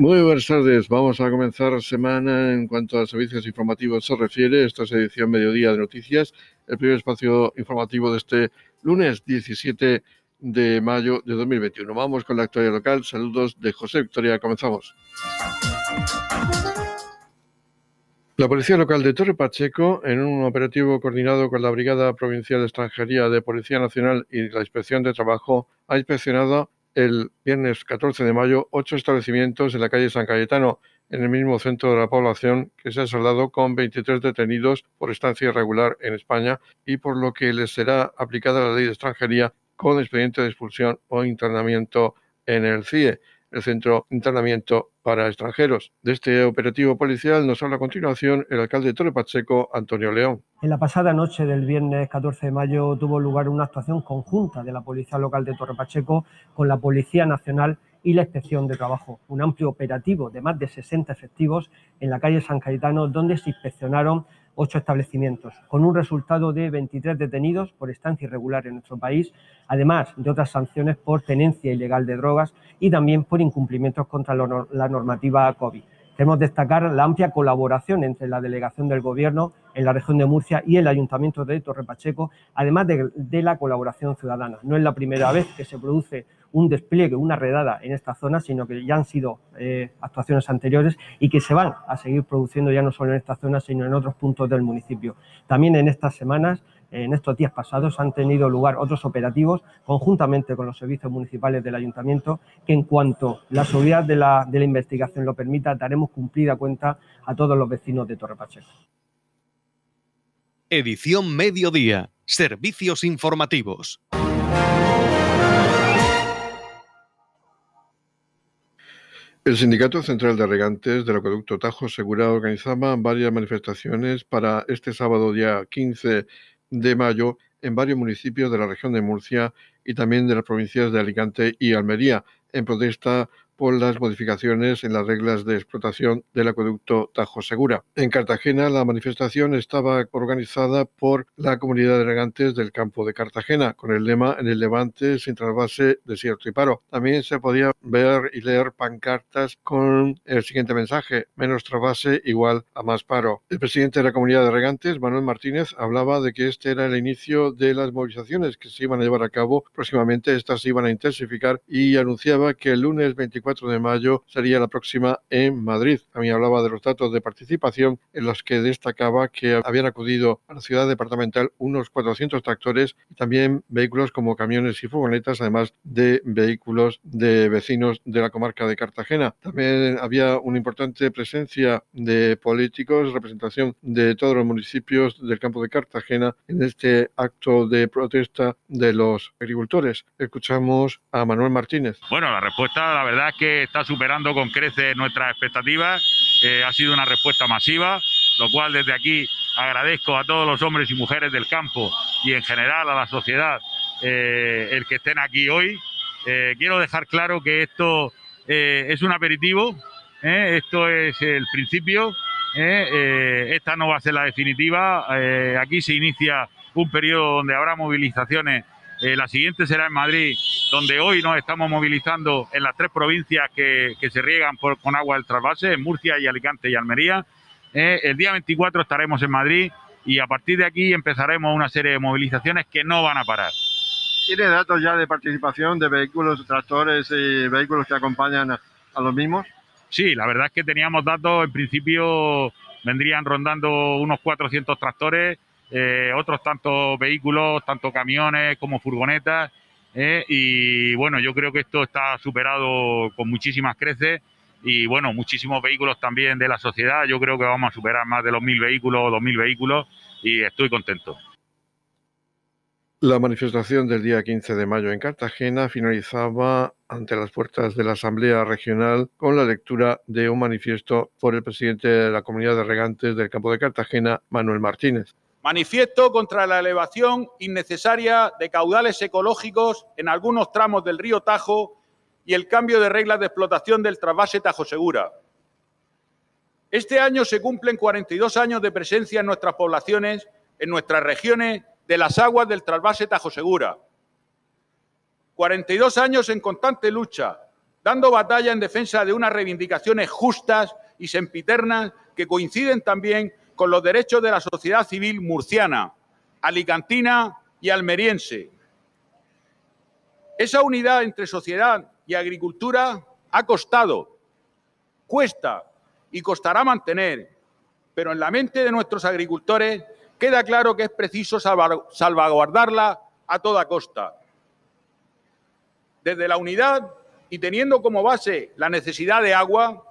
Muy buenas tardes. Vamos a comenzar semana en cuanto a servicios informativos se refiere. Esta es edición Mediodía de Noticias, el primer espacio informativo de este lunes 17 de mayo de 2021. Vamos con la actualidad local. Saludos de José Victoria. Comenzamos. La Policía Local de Torre Pacheco, en un operativo coordinado con la Brigada Provincial de Extranjería de Policía Nacional y la Inspección de Trabajo, ha inspeccionado el viernes 14 de mayo ocho establecimientos en la calle San Cayetano, en el mismo centro de la población, que se ha saldado con 23 detenidos por estancia irregular en España y por lo que les será aplicada la ley de extranjería con expediente de expulsión o internamiento en el CIE el Centro de Internamiento para Extranjeros. De este operativo policial nos habla a continuación el alcalde de Torre Pacheco, Antonio León. En la pasada noche del viernes 14 de mayo tuvo lugar una actuación conjunta de la Policía Local de Torre Pacheco con la Policía Nacional y la Inspección de Trabajo. Un amplio operativo de más de 60 efectivos en la calle San Cayetano, donde se inspeccionaron ocho establecimientos, con un resultado de 23 detenidos por estancia irregular en nuestro país, además de otras sanciones por tenencia ilegal de drogas y también por incumplimientos contra la normativa COVID. Queremos destacar la amplia colaboración entre la delegación del Gobierno en la región de Murcia y el Ayuntamiento de Torre Pacheco, además de, de, la colaboración ciudadana. No es la primera vez que se produce un despliegue, una redada en esta zona, sino que ya han sido eh, actuaciones anteriores y que se van a seguir produciendo ya no solo en esta zona, sino en otros puntos del municipio. También en estas semanas en estos días pasados han tenido lugar otros operativos conjuntamente con los servicios municipales del ayuntamiento que en cuanto la seguridad de la, de la investigación lo permita daremos cumplida cuenta a todos los vecinos de Torre Pacheco. Edición Mediodía. Servicios informativos. El Sindicato Central de Regantes del Acueducto Tajo Segura organizaba varias manifestaciones para este sábado día 15 de mayo en varios municipios de la región de Murcia y también de las provincias de Alicante y Almería, en protesta por las modificaciones en las reglas de explotación del acueducto Tajo Segura. En Cartagena, la manifestación estaba organizada por la comunidad de regantes del campo de Cartagena, con el lema En el Levante, sin trasvase, desierto y paro. También se podía ver y leer pancartas con el siguiente mensaje: menos trasvase igual a más paro. El presidente de la comunidad de regantes, Manuel Martínez, hablaba de que este era el inicio de las movilizaciones que se iban a llevar a cabo. Próximamente estas se iban a intensificar y anunciaba que el lunes 24 de mayo sería la próxima en Madrid. También hablaba de los datos de participación en los que destacaba que habían acudido a la ciudad departamental unos 400 tractores y también vehículos como camiones y furgonetas, además de vehículos de vecinos de la comarca de Cartagena. También había una importante presencia de políticos, representación de todos los municipios del campo de Cartagena en este acto de protesta de los agricultores. Escuchamos a Manuel Martínez. Bueno, la respuesta, la verdad, que está superando con creces nuestras expectativas. Eh, ha sido una respuesta masiva, lo cual desde aquí agradezco a todos los hombres y mujeres del campo y en general a la sociedad eh, el que estén aquí hoy. Eh, quiero dejar claro que esto es un aperitivo, esto es el principio, esta no va a ser la definitiva. aquí se inicia un periodo donde habrá movilizaciones eh, la siguiente será en Madrid, donde hoy nos estamos movilizando en las tres provincias que, se riegan con agua del trasvase, en Murcia y Alicante y Almería. Eh, el día 24 estaremos en Madrid y a partir de aquí empezaremos una serie de movilizaciones que no van a parar. ¿Tiene datos ya de participación de vehículos, tractores y vehículos que acompañan a los mismos? Sí, la verdad es que teníamos datos, en principio vendrían rondando unos 400 tractores eh, otros tantos vehículos, tanto camiones como furgonetas. Eh, y bueno, yo creo que esto está superado con muchísimas creces y bueno, muchísimos vehículos también de la sociedad. Yo creo que vamos a superar más de los mil vehículos o dos mil vehículos y estoy contento. La manifestación del día 15 de mayo en Cartagena finalizaba ante las puertas de la Asamblea Regional con la lectura de un manifiesto por el presidente de la Comunidad de Regantes del Campo de Cartagena, Manuel Martínez. Manifiesto contra la elevación innecesaria de caudales ecológicos en algunos tramos del río Tajo y el cambio de reglas de explotación del trasvase Tajo Segura. Este año se cumplen 42 años de presencia en nuestras poblaciones, en nuestras regiones, de las aguas del trasvase Tajo Segura. 42 años en constante lucha, dando batalla en defensa de unas reivindicaciones justas y sempiternas que coinciden también con los derechos de la sociedad civil murciana, alicantina y almeriense. Esa unidad entre sociedad y agricultura ha costado, cuesta y costará mantener, pero en la mente de nuestros agricultores queda claro que es preciso salvaguardarla a toda costa. Desde la unidad y teniendo como base la necesidad de agua,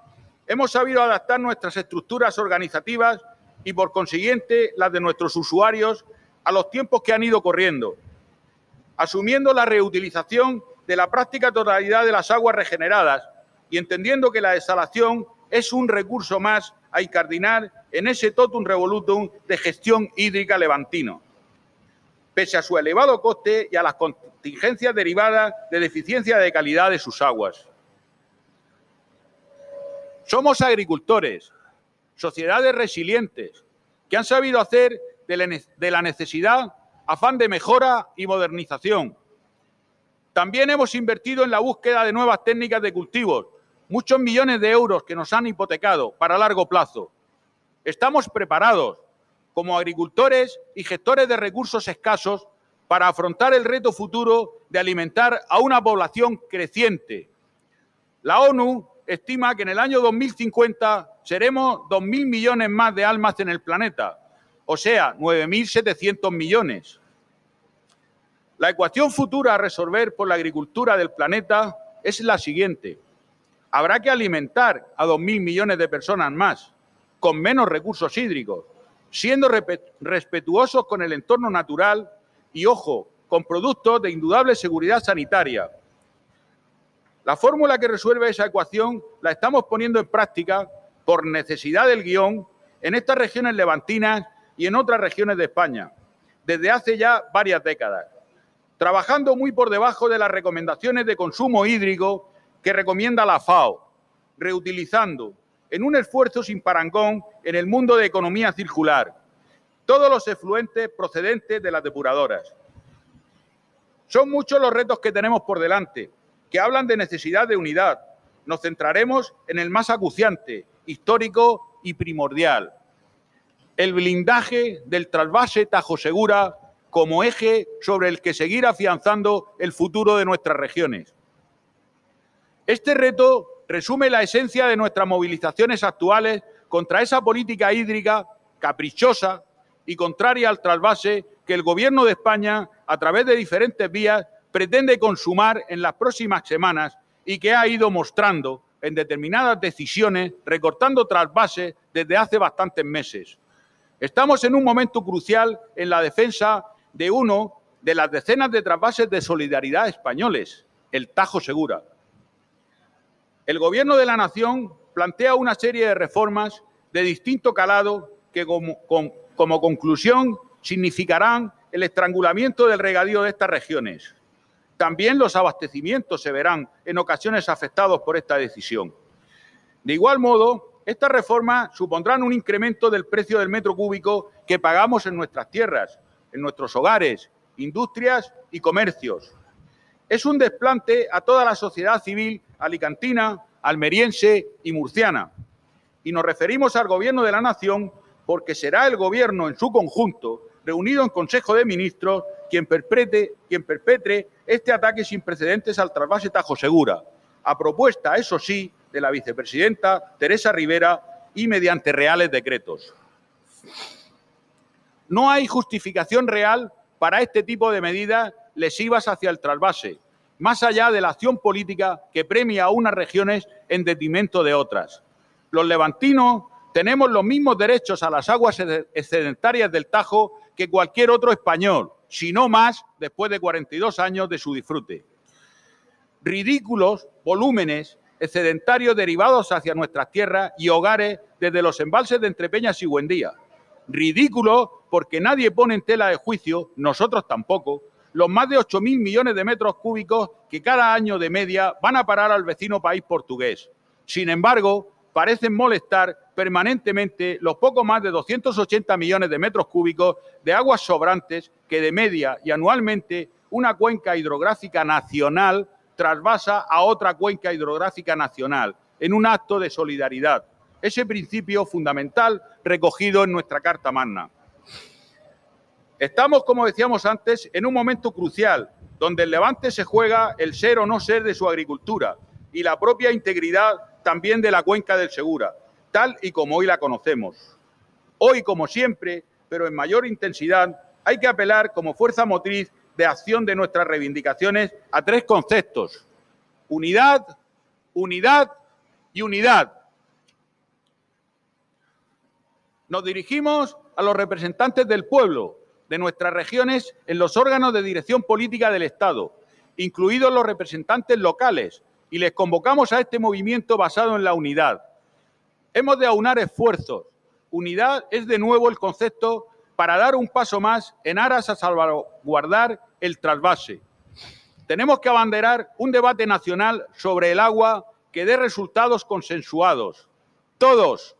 hemos sabido adaptar nuestras estructuras organizativas y, por consiguiente, las de nuestros usuarios a los tiempos que han ido corriendo, asumiendo la reutilización de la práctica totalidad de las aguas regeneradas y entendiendo que la desalación es un recurso más a incardinar en ese totum revolutum de gestión hídrica levantino, pese a su elevado coste y a las contingencias derivadas de deficiencia de calidad de sus aguas. Somos agricultores, sociedades resilientes, que han sabido hacer de la necesidad afán de mejora y modernización. También hemos invertido en la búsqueda de nuevas técnicas de cultivos, muchos millones de euros que nos han hipotecado para largo plazo. Estamos preparados como agricultores y gestores de recursos escasos para afrontar el reto futuro de alimentar a una población creciente. La ONU estima que en el año 2050 seremos 2.000 millones más de almas en el planeta, o sea, 9.700 millones. La ecuación futura a resolver por la agricultura del planeta es la siguiente. Habrá que alimentar a 2.000 millones de personas más, con menos recursos hídricos, siendo respetuosos con el entorno natural y, ojo, con productos de indudable seguridad sanitaria. La fórmula que resuelve esa ecuación la estamos poniendo en práctica por necesidad del guion en estas regiones levantinas y en otras regiones de España, desde hace ya varias décadas, trabajando muy por debajo de las recomendaciones de consumo hídrico que recomienda la FAO, reutilizando, en un esfuerzo sin parangón en el mundo de economía circular, todos los efluentes procedentes de las depuradoras. Son muchos los retos que tenemos por delante, que hablan de necesidad de unidad. Nos centraremos en el más acuciante, histórico y primordial. El blindaje del trasvase Tajo Segura como eje sobre el que seguir afianzando el futuro de nuestras regiones. Este reto resume la esencia de nuestras movilizaciones actuales contra esa política hídrica caprichosa y contraria al trasvase que el Gobierno de España, a través de diferentes vías, pretende consumar en las próximas semanas y que ha ido mostrando en determinadas decisiones, recortando trasvase desde hace bastantes meses. Estamos en un momento crucial en la defensa de uno de las decenas de trasvases de solidaridad españoles, el Tajo Segura. El Gobierno de la Nación plantea una serie de reformas de distinto calado que como, como conclusión significarán el estrangulamiento del regadío de estas regiones. También los abastecimientos se verán en ocasiones afectados por esta decisión. De igual modo, estas reformas supondrán un incremento del precio del metro cúbico que pagamos en nuestras tierras, en nuestros hogares, industrias y comercios, es un desplante a toda la sociedad civil alicantina, almeriense y murciana. Y nos referimos al Gobierno de la Nación porque será el Gobierno en su conjunto, reunido en Consejo de Ministros, quien, perpetre, quien perpetre este ataque sin precedentes al trasvase Tajo Segura, a propuesta, eso sí, de la vicepresidenta Teresa Rivera y mediante reales decretos. No hay justificación real para este tipo de medidas lesivas hacia el trasvase, más allá de la acción política que premia a unas regiones en detrimento de otras. Los levantinos tenemos los mismos derechos a las aguas excedentarias del Tajo que cualquier otro español, si no más, después de 42 años de su disfrute. Ridículos volúmenes excedentarios derivados hacia nuestras tierras y hogares desde los embalses de Entrepeñas y Buendía. Ridículo porque nadie pone en tela de juicio, nosotros tampoco, los más de 8.000 millones de metros cúbicos que cada año de media van a parar al vecino país portugués. Sin embargo, parecen molestar permanentemente los poco más de 280 millones de metros cúbicos de aguas sobrantes que de media y anualmente una cuenca hidrográfica nacional trasvasa a otra cuenca hidrográfica nacional en un acto de solidaridad. Ese principio fundamental recogido en nuestra Carta Magna. Estamos, como decíamos antes, en un momento crucial, donde el Levante se juega el ser o no ser de su agricultura y la propia integridad también de la cuenca del Segura, tal y como hoy la conocemos. Hoy, como siempre, pero en mayor intensidad, hay que apelar como fuerza motriz de acción de nuestras reivindicaciones a tres conceptos. Unidad, unidad y unidad. Nos dirigimos a los representantes del pueblo, de nuestras regiones, en los órganos de dirección política del Estado, incluidos los representantes locales, y les convocamos a este movimiento basado en la unidad. Hemos de aunar esfuerzos. Unidad es de nuevo el concepto para dar un paso más en aras a salvaguardar el trasvase. Tenemos que abanderar un debate nacional sobre el agua que dé resultados consensuados. Todos,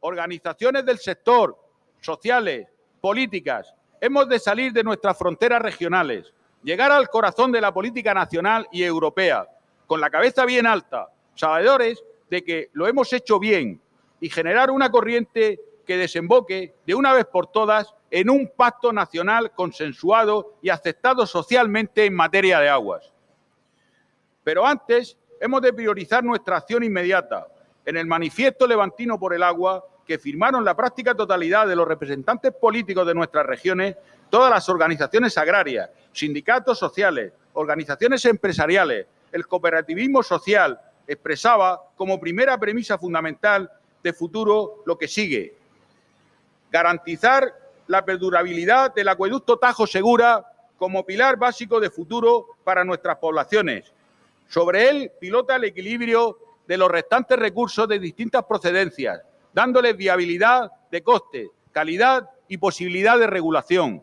organizaciones del sector, sociales, políticas, hemos de salir de nuestras fronteras regionales, llegar al corazón de la política nacional y europea, con la cabeza bien alta, sabedores de que lo hemos hecho bien y generar una corriente que desemboque de una vez por todas en un pacto nacional consensuado y aceptado socialmente en materia de aguas. Pero antes hemos de priorizar nuestra acción inmediata. En el manifiesto levantino por el agua, que firmaron la práctica totalidad de los representantes políticos de nuestras regiones, todas las organizaciones agrarias, sindicatos sociales, organizaciones empresariales, el cooperativismo social, expresaba como primera premisa fundamental de futuro lo que sigue. Garantizar la perdurabilidad del acueducto Tajo Segura como pilar básico de futuro para nuestras poblaciones. Sobre él pilota el equilibrio de los restantes recursos de distintas procedencias, dándoles viabilidad de coste, calidad y posibilidad de regulación.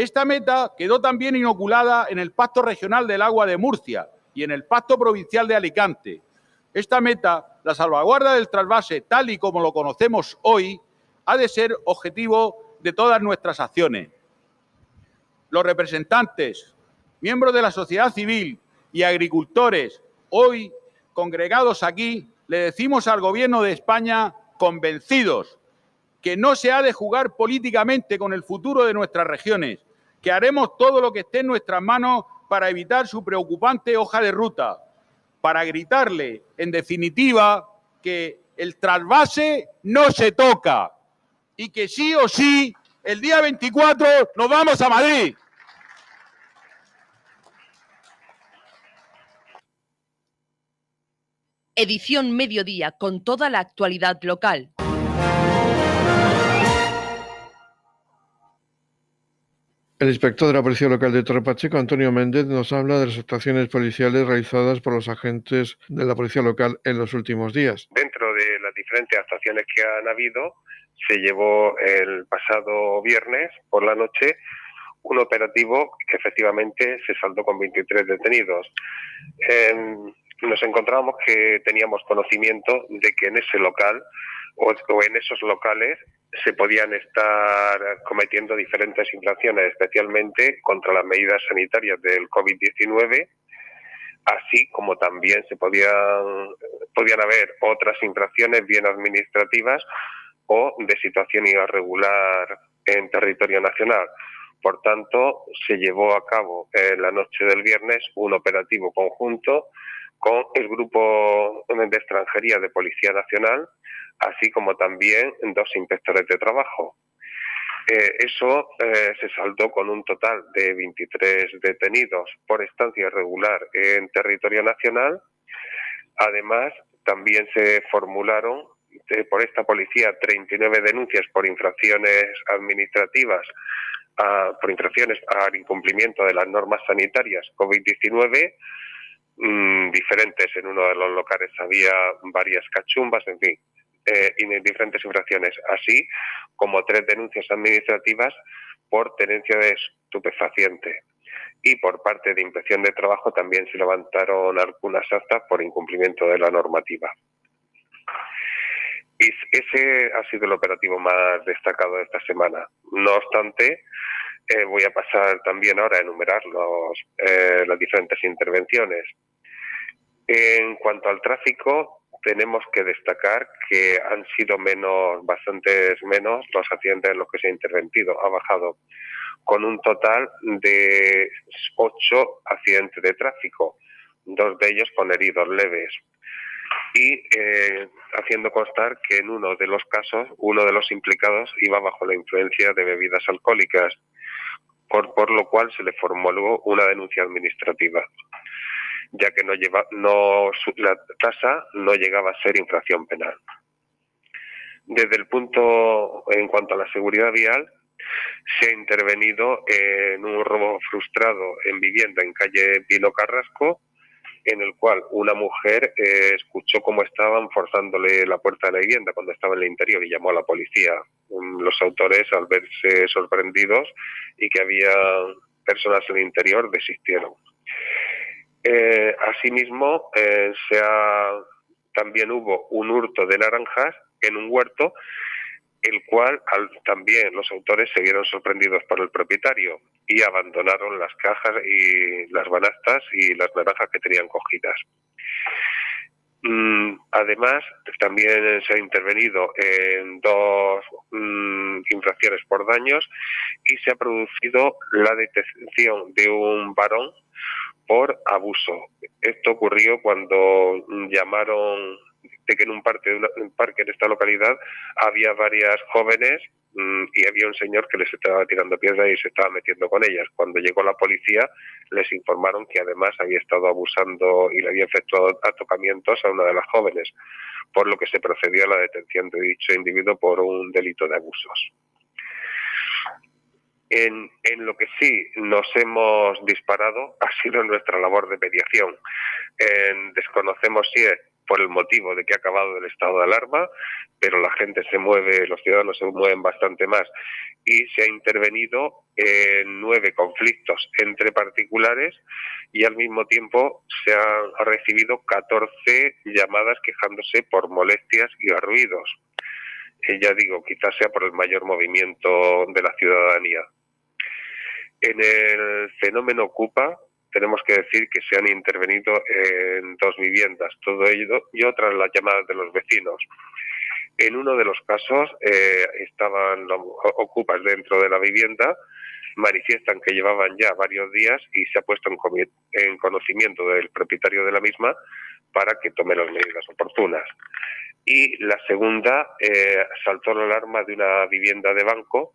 Esta meta quedó también inoculada en el Pacto Regional del Agua de Murcia y en el Pacto Provincial de Alicante. Esta meta, la salvaguarda del trasvase tal y como lo conocemos hoy, ha de ser objetivo de todas nuestras acciones. Los representantes, miembros de la sociedad civil y agricultores hoy congregados aquí, le decimos al Gobierno de España convencidos que no se ha de jugar políticamente con el futuro de nuestras regiones, que haremos todo lo que esté en nuestras manos para evitar su preocupante hoja de ruta, para gritarle, en definitiva, que el trasvase no se toca, y que sí o sí, el día 24 nos vamos a Madrid. Edición Mediodía con toda la actualidad local. El inspector de la Policía Local de Torre Pacheco, Antonio Méndez, nos habla de las actuaciones policiales realizadas por los agentes de la Policía Local en los últimos días. Dentro de las diferentes actuaciones que han habido, se llevó el pasado viernes por la noche un operativo que efectivamente se saldó con 23 detenidos. nos encontramos que teníamos conocimiento de que en ese local o, en esos locales se podían estar cometiendo diferentes infracciones, especialmente contra las medidas sanitarias del COVID-19, así como también se podían, podían haber otras infracciones bien administrativas o de situación irregular en territorio nacional. Por tanto, se llevó a cabo en la noche del viernes un operativo conjunto con el grupo de extranjería de Policía Nacional, así como también dos inspectores de trabajo. Eh, eso eh, se saldó con un total de 23 detenidos por estancia irregular en territorio nacional. Además, también se formularon por esta policía 39 denuncias por infracciones administrativas, por infracciones al incumplimiento de las normas sanitarias COVID-19, mm, diferentes. En uno de los locales había varias cachumbas, en fin, eh, diferentes infracciones, así como tres denuncias administrativas por tenencia de estupefaciente. Y por parte de Inspección de Trabajo también se levantaron algunas actas por incumplimiento de la normativa. Ese ha sido el operativo más destacado de esta semana. No obstante, Eh, voy a pasar también ahora a enumerar los, eh, las diferentes intervenciones. En cuanto al tráfico, tenemos que destacar que han sido menos, bastantes menos los accidentes en los que se ha intervenido. Ha bajado con un total de ocho accidentes de tráfico, dos de ellos con heridos leves. Y eh, haciendo constar que en uno de los casos, uno de los implicados iba bajo la influencia de bebidas alcohólicas, por, por lo cual se le formuló una denuncia administrativa ya que no lleva, no, la tasa no llegaba a ser infracción penal. Desde el punto, en cuanto a la seguridad vial, se ha intervenido en un robo frustrado en vivienda en calle Pino Carrasco, en el cual una mujer eh, escuchó cómo estaban forzándole la puerta de la vivienda cuando estaba en el interior y llamó a la policía. Um, los autores, al verse sorprendidos y que había personas en el interior, desistieron. Eh, asimismo, eh, se también hubo un hurto de naranjas en un huerto, el cual también los autores se vieron sorprendidos por el propietario y abandonaron las cajas y las banastas y las naranjas que tenían cogidas. Mm, además, también se ha intervenido en dos mm, infracciones por daños y se ha producido la detención de un varón por abuso. Esto ocurrió cuando llamaron de que en un parque, un parque en esta localidad había varias jóvenes mm, y había un señor que les estaba tirando piedras y se estaba metiendo con ellas. Cuando llegó la policía les informaron que además había estado abusando y le había efectuado atocamientos a una de las jóvenes, por lo que se procedió a la detención de dicho individuo por un delito de abusos. En, en, lo que sí nos hemos disparado ha sido nuestra labor de mediación. desconocemos si es por el motivo de que ha acabado el estado de alarma, pero la gente se mueve, los ciudadanos se mueven bastante más y se ha intervenido en nueve conflictos entre particulares y al mismo tiempo se han recibido 14 llamadas quejándose por molestias y ruidos. Eh, ya digo, quizás sea por el mayor movimiento de la ciudadanía. En el fenómeno Ocupa tenemos que decir que se han intervenido en dos viviendas, todo ello y otras las llamadas de los vecinos. En uno de los casos eh, estaban ocupas dentro de la vivienda, manifiestan que llevaban ya varios días y se ha puesto en, conocimiento del propietario de la misma para que tome las medidas oportunas. Y la segunda, eh, saltó la alarma de una vivienda de banco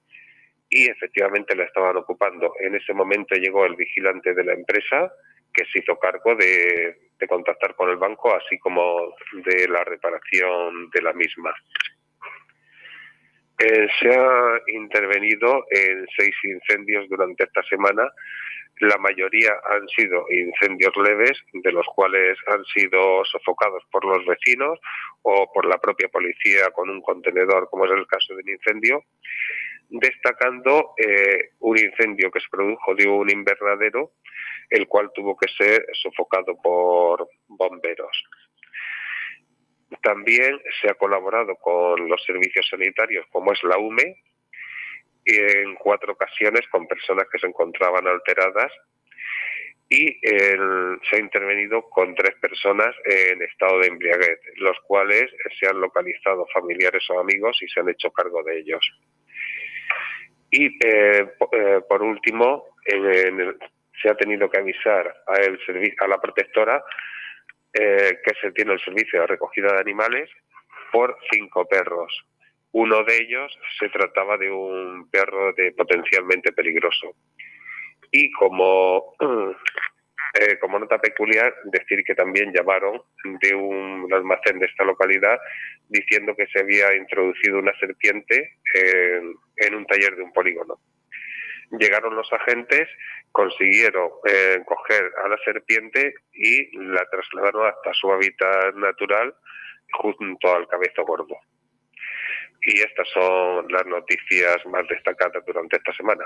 y efectivamente la estaban ocupando. En ese momento llegó el vigilante de la empresa que se hizo cargo de, contactar con el banco, así como de la reparación de la misma. Eh, se ha intervenido en seis incendios durante esta semana. La mayoría han sido incendios leves, de los cuales han sido sofocados por los vecinos o por la propia policía con un contenedor, como es el caso del incendio destacando eh, un incendio que se produjo de un invernadero, el cual tuvo que ser sofocado por bomberos. También se ha colaborado con los servicios sanitarios, como es la UME, en cuatro ocasiones con personas que se encontraban alteradas y se ha intervenido con tres personas en estado de embriaguez, los cuales se han localizado familiares o amigos y se han hecho cargo de ellos. Y eh, eh, por último, se ha tenido que avisar a la protectora eh, que se tiene el servicio de recogida de animales por cinco perros. Uno de ellos se trataba de un perro de potencialmente peligroso. Y como Eh, como nota peculiar, decir que también llamaron de un almacén de esta localidad diciendo que se había introducido una serpiente en, un taller de un polígono. Llegaron los agentes, consiguieron eh, coger a la serpiente y la trasladaron hasta su hábitat natural junto al cabezo gordo. Y estas son las noticias más destacadas durante esta semana.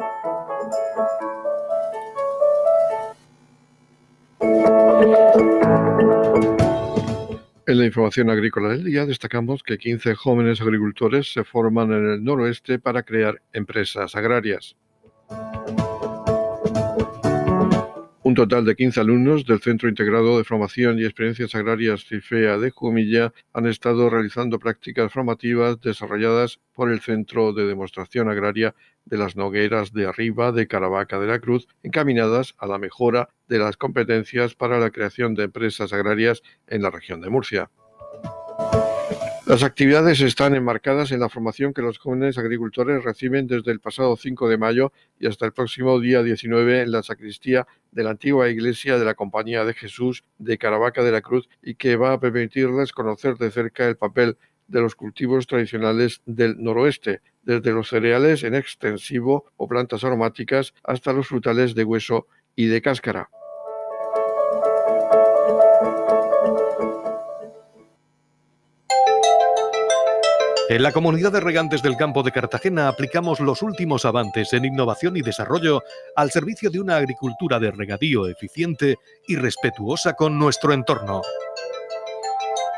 En la información agrícola del día destacamos que 15 jóvenes agricultores se forman en el noroeste para crear empresas agrarias. Un total de 15 alumnos del Centro Integrado de Formación y Experiencias Agrarias CIFEA de Jumilla han estado realizando prácticas formativas desarrolladas por el Centro de Demostración Agraria de las Nogueras de Arriba de Caravaca de la Cruz, encaminadas a la mejora de las competencias para la creación de empresas agrarias en la región de Murcia. Las actividades están enmarcadas en la formación que los jóvenes agricultores reciben desde el pasado 5 de mayo y hasta el próximo día 19 en la sacristía de la antigua iglesia de la Compañía de Jesús de Caravaca de la Cruz y que va a permitirles conocer de cerca el papel de los cultivos tradicionales del noroeste, desde los cereales en extensivo o plantas aromáticas hasta los frutales de hueso y de cáscara. En la comunidad de regantes del campo de Cartagena aplicamos los últimos avances en innovación y desarrollo al servicio de una agricultura de regadío eficiente y respetuosa con nuestro entorno.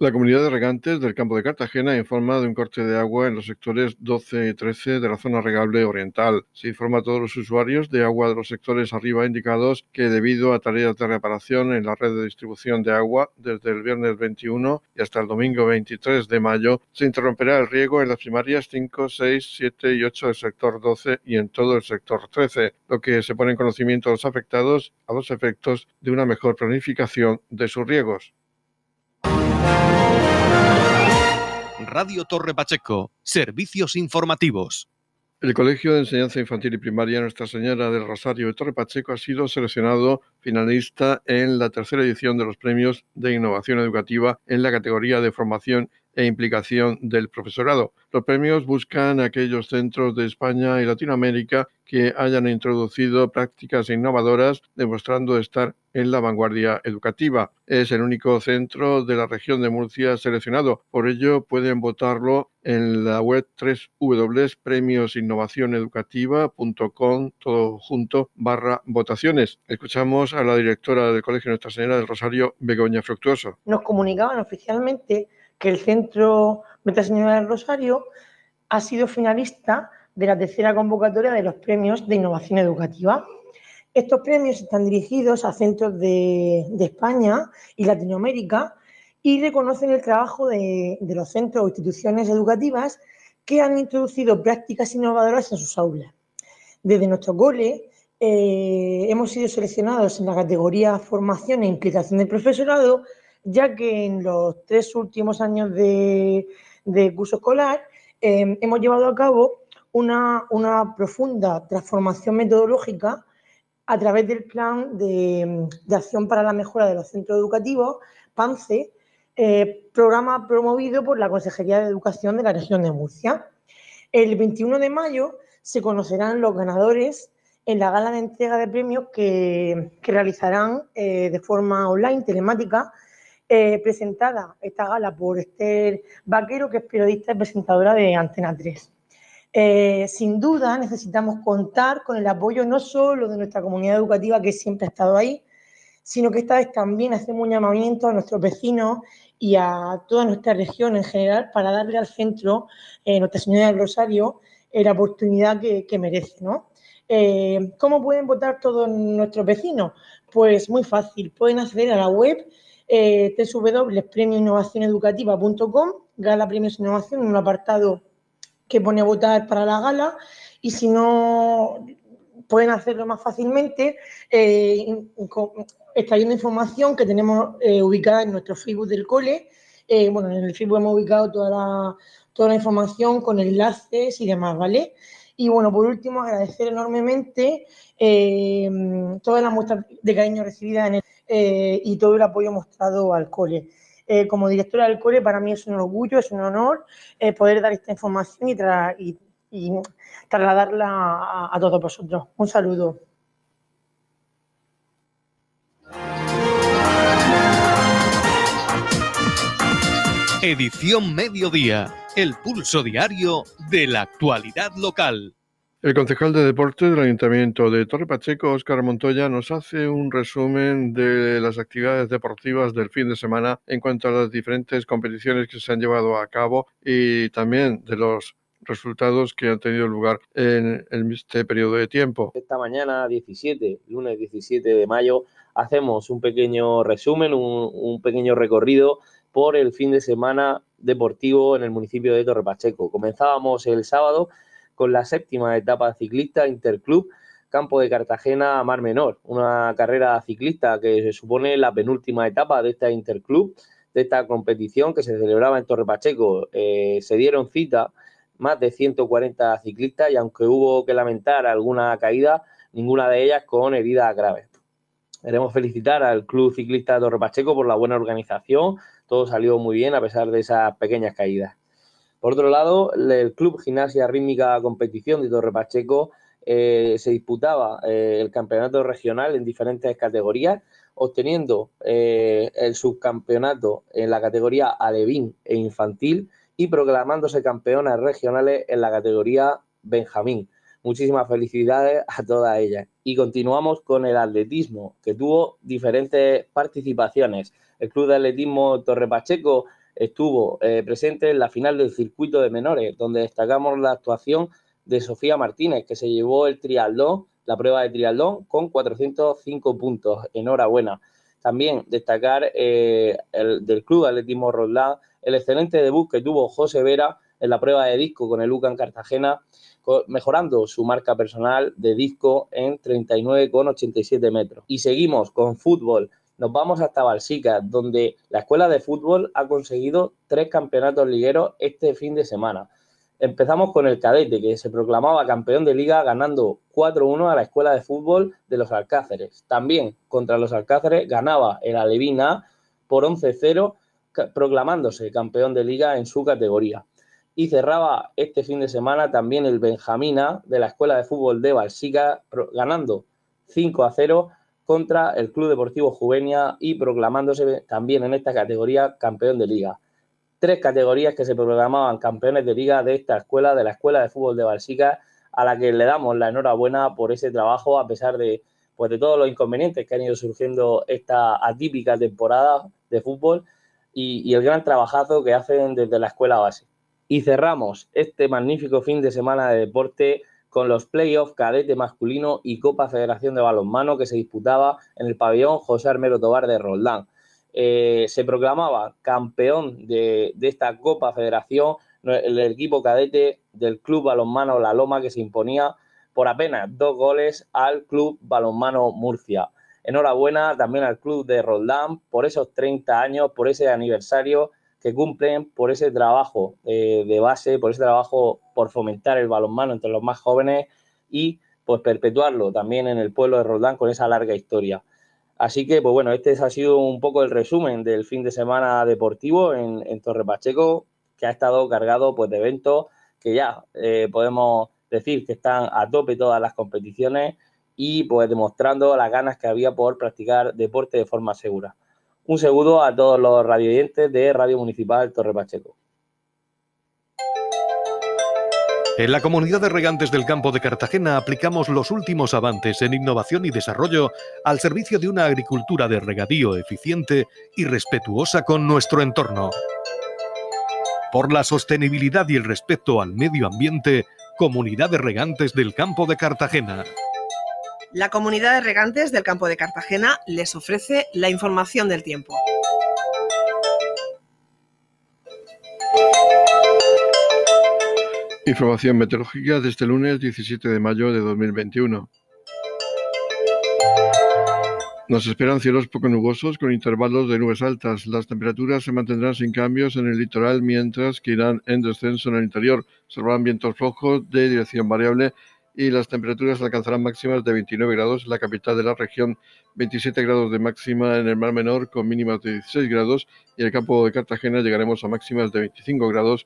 La comunidad de regantes del campo de Cartagena informa de un corte de agua en los sectores 12 y 13 de la zona regable oriental. Se informa a todos los usuarios de agua de los sectores arriba indicados que debido a tareas de reparación en la red de distribución de agua desde el viernes 21 y hasta el domingo 23 de mayo se interrumperá el riego en las primarias 5, 6, 7 y 8 del sector 12 y en todo el sector 13, lo que se pone en conocimiento a los afectados a los efectos de una mejor planificación de sus riegos. Radio Torre Pacheco, servicios informativos. El Colegio de Enseñanza Infantil y Primaria Nuestra Señora del Rosario de Torre Pacheco ha sido seleccionado finalista en la tercera edición de los premios de innovación educativa en la categoría de formación e implicación del profesorado. Los premios buscan aquellos centros de España y Latinoamérica que hayan introducido prácticas innovadoras demostrando estar en la vanguardia educativa. Es el único centro de la región de Murcia seleccionado. Por ello pueden votarlo en la web www.premiosinnovacioneducativa.com todo junto barra votaciones. Escuchamos a la directora del Colegio Nuestra Señora del Rosario, Begoña Fructuoso. Nos comunicaban oficialmente que el Centro Nuestra Señora del Rosario ha sido finalista de la tercera convocatoria de los premios de innovación educativa. Estos premios están dirigidos a centros de, España y Latinoamérica y reconocen el trabajo de, los centros o instituciones educativas que han introducido prácticas innovadoras en sus aulas. Desde nuestro cole eh, hemos sido seleccionados en la categoría formación e implicación del profesorado ya que en los tres últimos años de, curso escolar em, hemos llevado a cabo una, profunda transformación metodológica a través del Plan de, Acción para la Mejora de los Centros Educativos, PANCE, eh, programa promovido por la Consejería de Educación de la región de Murcia. El 21 de mayo se conocerán los ganadores en la gala de entrega de premios que, realizarán eh, de forma online, telemática, eh, presentada esta gala por Esther Vaquero, que es periodista y presentadora de Antena 3. Eh, sin duda necesitamos contar con el apoyo no solo de nuestra comunidad educativa que siempre ha estado ahí, sino que esta vez también hacemos un llamamiento a nuestros vecinos y a toda nuestra región en general para darle al centro eh, Nuestra Señora del Rosario la oportunidad que, merece. ¿no? ¿Cómo pueden votar todos nuestros vecinos? Pues muy fácil, pueden acceder a la web eh, www.premioinnovacioneducativa.com, Gala Premios Innovación, un apartado que pone a votar para la gala y si no pueden hacerlo más fácilmente eh, extrayendo información que tenemos eh, ubicada en nuestro Facebook del cole. Eh, bueno, en el Facebook hemos ubicado toda toda la información con enlaces y demás, ¿vale? Y bueno, por último, agradecer enormemente eh, todas las muestras de cariño recibidas eh, y todo el apoyo mostrado al cole. Eh, como directora del cole, para mí es un orgullo, es un honor poder dar esta información y, y, trasladarla a todos vosotros. Un saludo. Edición Mediodía, el pulso diario de la actualidad local. El concejal de deportes del Ayuntamiento de Torre Pacheco, Óscar Montoya, nos hace un resumen de las actividades deportivas del fin de semana en cuanto a las diferentes competiciones que se han llevado a cabo y también de los resultados que han tenido lugar en, este periodo de tiempo. Esta mañana, 17, lunes 17 de mayo, hacemos un pequeño resumen, un pequeño recorrido por el fin de semana deportivo en el municipio de Torrepacheco. Comenzábamos el sábado con la séptima etapa ciclista Interclub Campo de Cartagena Mar Menor, una carrera ciclista que se supone la penúltima etapa de esta Interclub, de esta competición que se celebraba en Torrepacheco. Eh, se dieron cita más de 140 ciclistas y aunque hubo que lamentar alguna caída, ninguna de ellas con heridas graves. Queremos felicitar al Club Ciclista Torre Pacheco por la buena organización. Todo salió muy bien a pesar de esas pequeñas caídas. Por otro lado, el Club Gimnasia Rítmica Competición de Torre Pacheco eh, se disputaba eh, el campeonato regional en diferentes categorías, obteniendo eh, el subcampeonato en la categoría alevín e infantil y proclamándose campeonas regionales en la categoría benjamín. Muchísimas felicidades a todas ellas. Y continuamos con el atletismo, que tuvo diferentes participaciones. El Club de Atletismo Torre Pacheco estuvo eh, presente en la final del circuito de menores, donde destacamos la actuación de Sofía Martínez, que se llevó el triatlón, la prueba de triatlón, con 405 puntos. Enhorabuena. También destacar eh, el, del Club de Atletismo Roldán el excelente debut que tuvo José Vera en la prueba de disco con el UCAN Cartagena, mejorando su marca personal de disco en 39,87 metros. Y seguimos con fútbol. Nos vamos hasta Balsica, donde la escuela de fútbol ha conseguido tres campeonatos ligueros este fin de semana. Empezamos con el cadete, que se proclamaba campeón de liga ganando 4-1 a la escuela de fútbol de los Alcáceres. También contra los Alcáceres ganaba el Alevina por 11-0, proclamándose campeón de liga en su categoría y cerraba este fin de semana también el Benjamina de la Escuela de Fútbol de Balsica, ganando 5 a 0 contra el Club Deportivo Juvenia y proclamándose también en esta categoría campeón de liga. Tres categorías que se proclamaban campeones de liga de esta escuela, de la Escuela de Fútbol de Balsica, a la que le damos la enhorabuena por ese trabajo, a pesar de, pues, de todos los inconvenientes que han ido surgiendo esta atípica temporada de fútbol y, y el gran trabajazo que hacen desde la escuela base. Y cerramos este magnífico fin de semana de deporte con los playoffs cadete masculino y Copa Federación de Balonmano que se disputaba en el pabellón José Armero Tobar de Roldán. Eh, se proclamaba campeón de, esta Copa Federación el equipo cadete del Club Balonmano La Loma que se imponía por apenas dos goles al Club Balonmano Murcia. Enhorabuena también al Club de Roldán por esos 30 años, por ese aniversario que cumplen por ese trabajo eh, de base, por ese trabajo por fomentar el balonmano entre los más jóvenes y pues perpetuarlo también en el pueblo de Roldán con esa larga historia. Así que, pues bueno, este ha sido un poco el resumen del fin de semana deportivo en, en Torre Pacheco, que ha estado cargado pues, de eventos que ya eh, podemos decir que están a tope todas las competiciones y pues demostrando las ganas que había por practicar deporte de forma segura. Un saludo a todos los radioyentes de Radio Municipal Torre Pacheco. En la comunidad de regantes del campo de Cartagena aplicamos los últimos avances en innovación y desarrollo al servicio de una agricultura de regadío eficiente y respetuosa con nuestro entorno. Por la sostenibilidad y el respeto al medio ambiente, Comunidad de Regantes del Campo de Cartagena. La comunidad de regantes del campo de Cartagena les ofrece la información del tiempo. Información meteorológica desde el lunes 17 de mayo de 2021. Nos esperan cielos poco nubosos con intervalos de nubes altas. Las temperaturas se mantendrán sin cambios en el litoral, mientras que irán en descenso en el interior. Se vientos flojos de dirección variable y las temperaturas alcanzarán máximas de 29 grados en la capital de la región, 27 grados de máxima en el Mar Menor con mínimas de 16 grados y en el campo de Cartagena llegaremos a máximas de 25 grados